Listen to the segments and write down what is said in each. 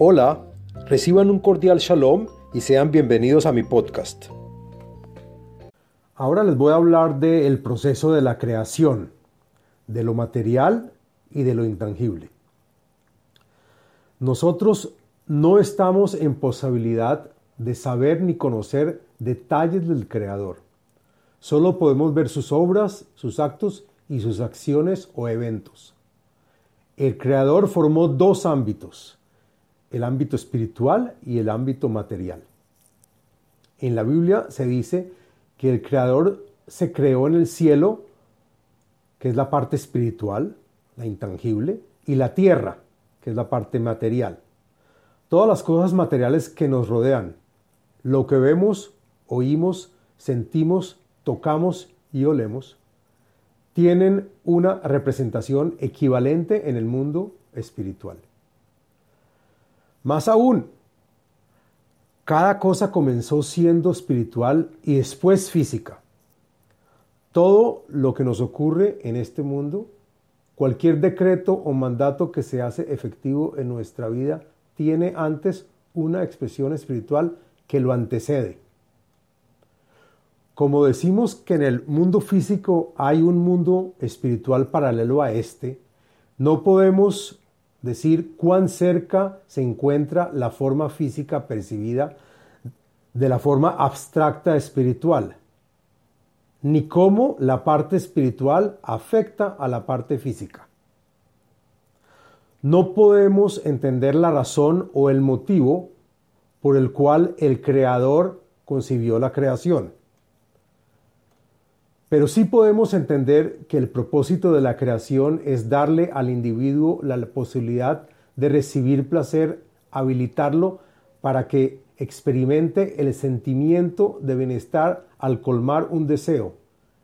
Hola, reciban un cordial shalom y sean bienvenidos a mi podcast. Ahora les voy a hablar del proceso de la creación, de lo material y de lo intangible. Nosotros no estamos en posibilidad de saber ni conocer detalles del Creador. Solo podemos ver sus obras, sus actos y sus acciones o eventos. El Creador formó dos ámbitos, el ámbito espiritual y el ámbito material. En la Biblia se dice que el Creador se creó en el cielo, que es la parte espiritual, la intangible, y la tierra, que es la parte material. Todas las cosas materiales que nos rodean, lo que vemos, oímos, sentimos, tocamos y olemos, tienen una representación equivalente en el mundo espiritual. Más aún, cada cosa comenzó siendo espiritual y después física. Todo lo que nos ocurre en este mundo, cualquier decreto o mandato que se hace efectivo en nuestra vida, tiene antes una expresión espiritual que lo antecede. Como decimos que en el mundo físico hay un mundo espiritual paralelo a este, no podemos decir cuán cerca se encuentra la forma física percibida de la forma abstracta espiritual, ni cómo la parte espiritual afecta a la parte física. No podemos entender la razón o el motivo por el cual el Creador concibió la creación. Pero sí podemos entender que el propósito de la creación es darle al individuo la posibilidad de recibir placer, habilitarlo para que experimente el sentimiento de bienestar al colmar un deseo,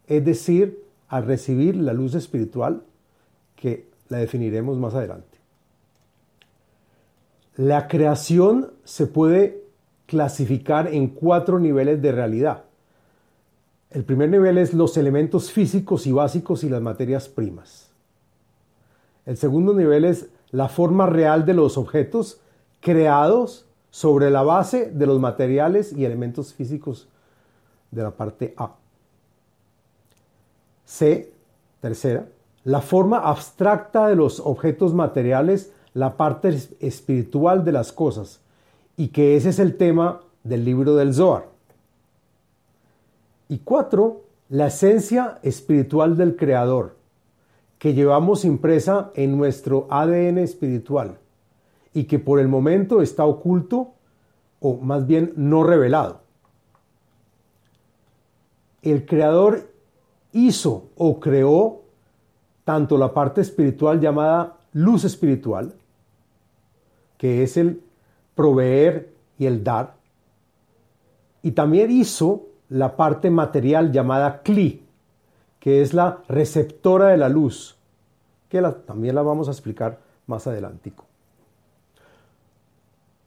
es decir, al recibir la luz espiritual que la definiremos más adelante. La creación se puede clasificar en cuatro niveles de realidad. El primer nivel es los elementos físicos y básicos y las materias primas. El segundo nivel es la forma real de los objetos creados sobre la base de los materiales y elementos físicos de la parte A. C, tercera, la forma abstracta de los objetos materiales, la parte espiritual de las cosas, y que ese es el tema del libro del Zohar. Y cuatro, la esencia espiritual del Creador, que llevamos impresa en nuestro ADN espiritual y que por el momento está oculto o más bien no revelado. El Creador hizo o creó tanto la parte espiritual llamada luz espiritual, que es el proveer y el dar, y también hizo la parte material llamada Kli, que es la receptora de la luz, que también la vamos a explicar más adelante.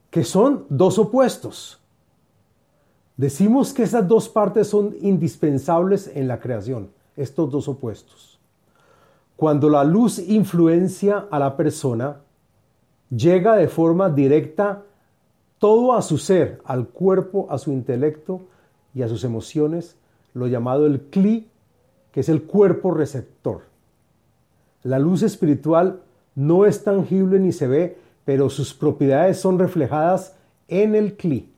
Que son dos opuestos. Decimos que esas dos partes son indispensables en la creación, estos dos opuestos. Cuando la luz influencia a la persona, llega de forma directa todo a su ser, al cuerpo, a su intelecto, y a sus emociones lo llamado el cli, que es el cuerpo receptor. La luz espiritual no es tangible ni se ve, pero sus propiedades son reflejadas en el cli.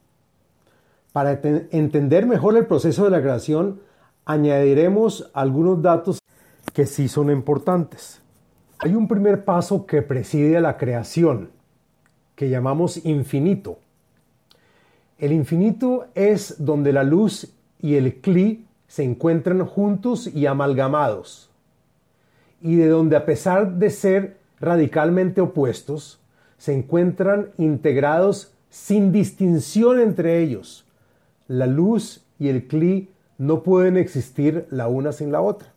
Para entender mejor el proceso de la creación, añadiremos algunos datos que sí son importantes. Hay un primer paso que preside a la creación, que llamamos infinito. El infinito es donde la luz y el cli se encuentran juntos y amalgamados, y de donde a pesar de ser radicalmente opuestos, se encuentran integrados sin distinción entre ellos. La luz y el cli no pueden existir la una sin la otra.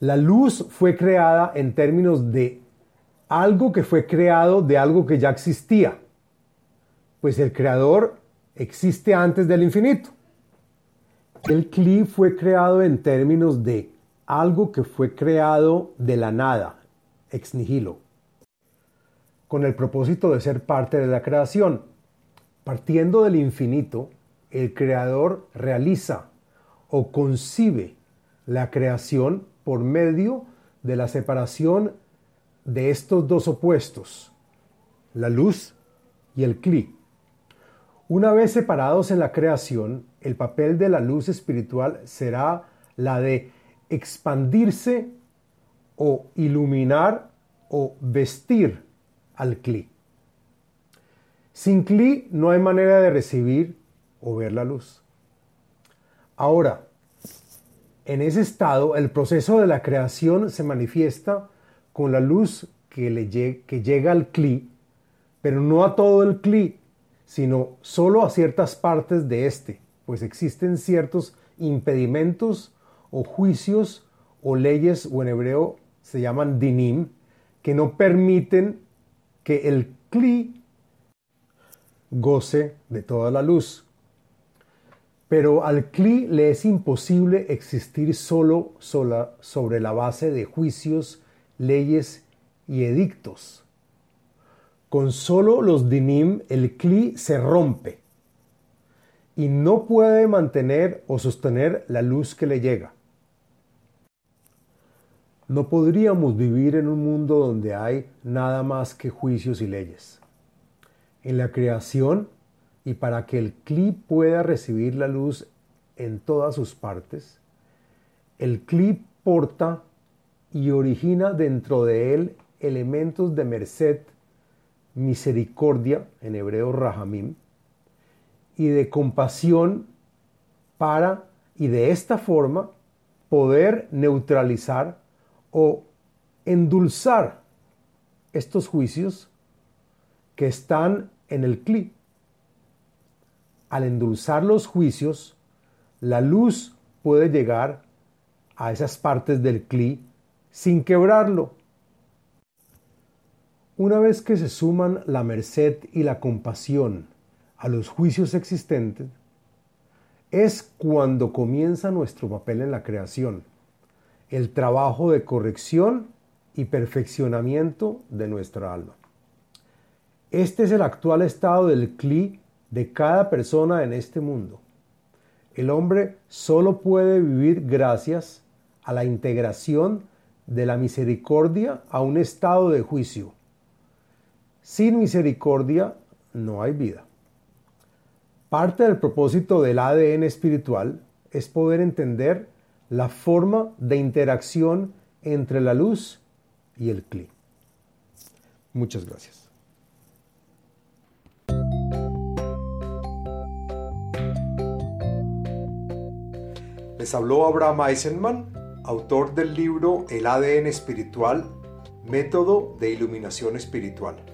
La luz fue creada en términos de algo que fue creado de algo que ya existía pues el creador existe antes del infinito. El Kli fue creado en términos de algo que fue creado de la nada, ex nihilo. con el propósito de ser parte de la creación. Partiendo del infinito, el creador realiza o concibe la creación por medio de la separación de estos dos opuestos, la luz y el cli. Una vez separados en la creación, el papel de la luz espiritual será la de expandirse o iluminar o vestir al cli. Sin cli no hay manera de recibir o ver la luz. Ahora, en ese estado, el proceso de la creación se manifiesta con la luz que, le que llega al cli, pero no a todo el cli, sino solo a ciertas partes de este, pues existen ciertos impedimentos o juicios o leyes, o en hebreo se llaman dinim, que no permiten que el cli goce de toda la luz. Pero al cli le es imposible existir solo sola sobre la base de juicios, leyes y edictos. Con solo los dinim el cli se rompe y no puede mantener o sostener la luz que le llega. No podríamos vivir en un mundo donde hay nada más que juicios y leyes. En la creación, y para que el cli pueda recibir la luz en todas sus partes, el cli porta y origina dentro de él elementos de merced, misericordia, en hebreo rahamim, y de compasión para, y de esta forma, poder neutralizar o endulzar estos juicios que están en el cli. Al endulzar los juicios, la luz puede llegar a esas partes del cli sin quebrarlo. Una vez que se suman la merced y la compasión a los juicios existentes, es cuando comienza nuestro papel en la creación el trabajo de corrección y perfeccionamiento de nuestra alma. Este es el actual estado del cli de cada persona en este mundo. El hombre solo puede vivir gracias a la integración de la misericordia a un estado de juicio. Sin misericordia no hay vida. Parte del propósito del ADN espiritual es poder entender la forma de interacción entre la luz y el cli. Muchas gracias. Les habló Abraham Eisenman, autor del libro El ADN espiritual, método de iluminación espiritual.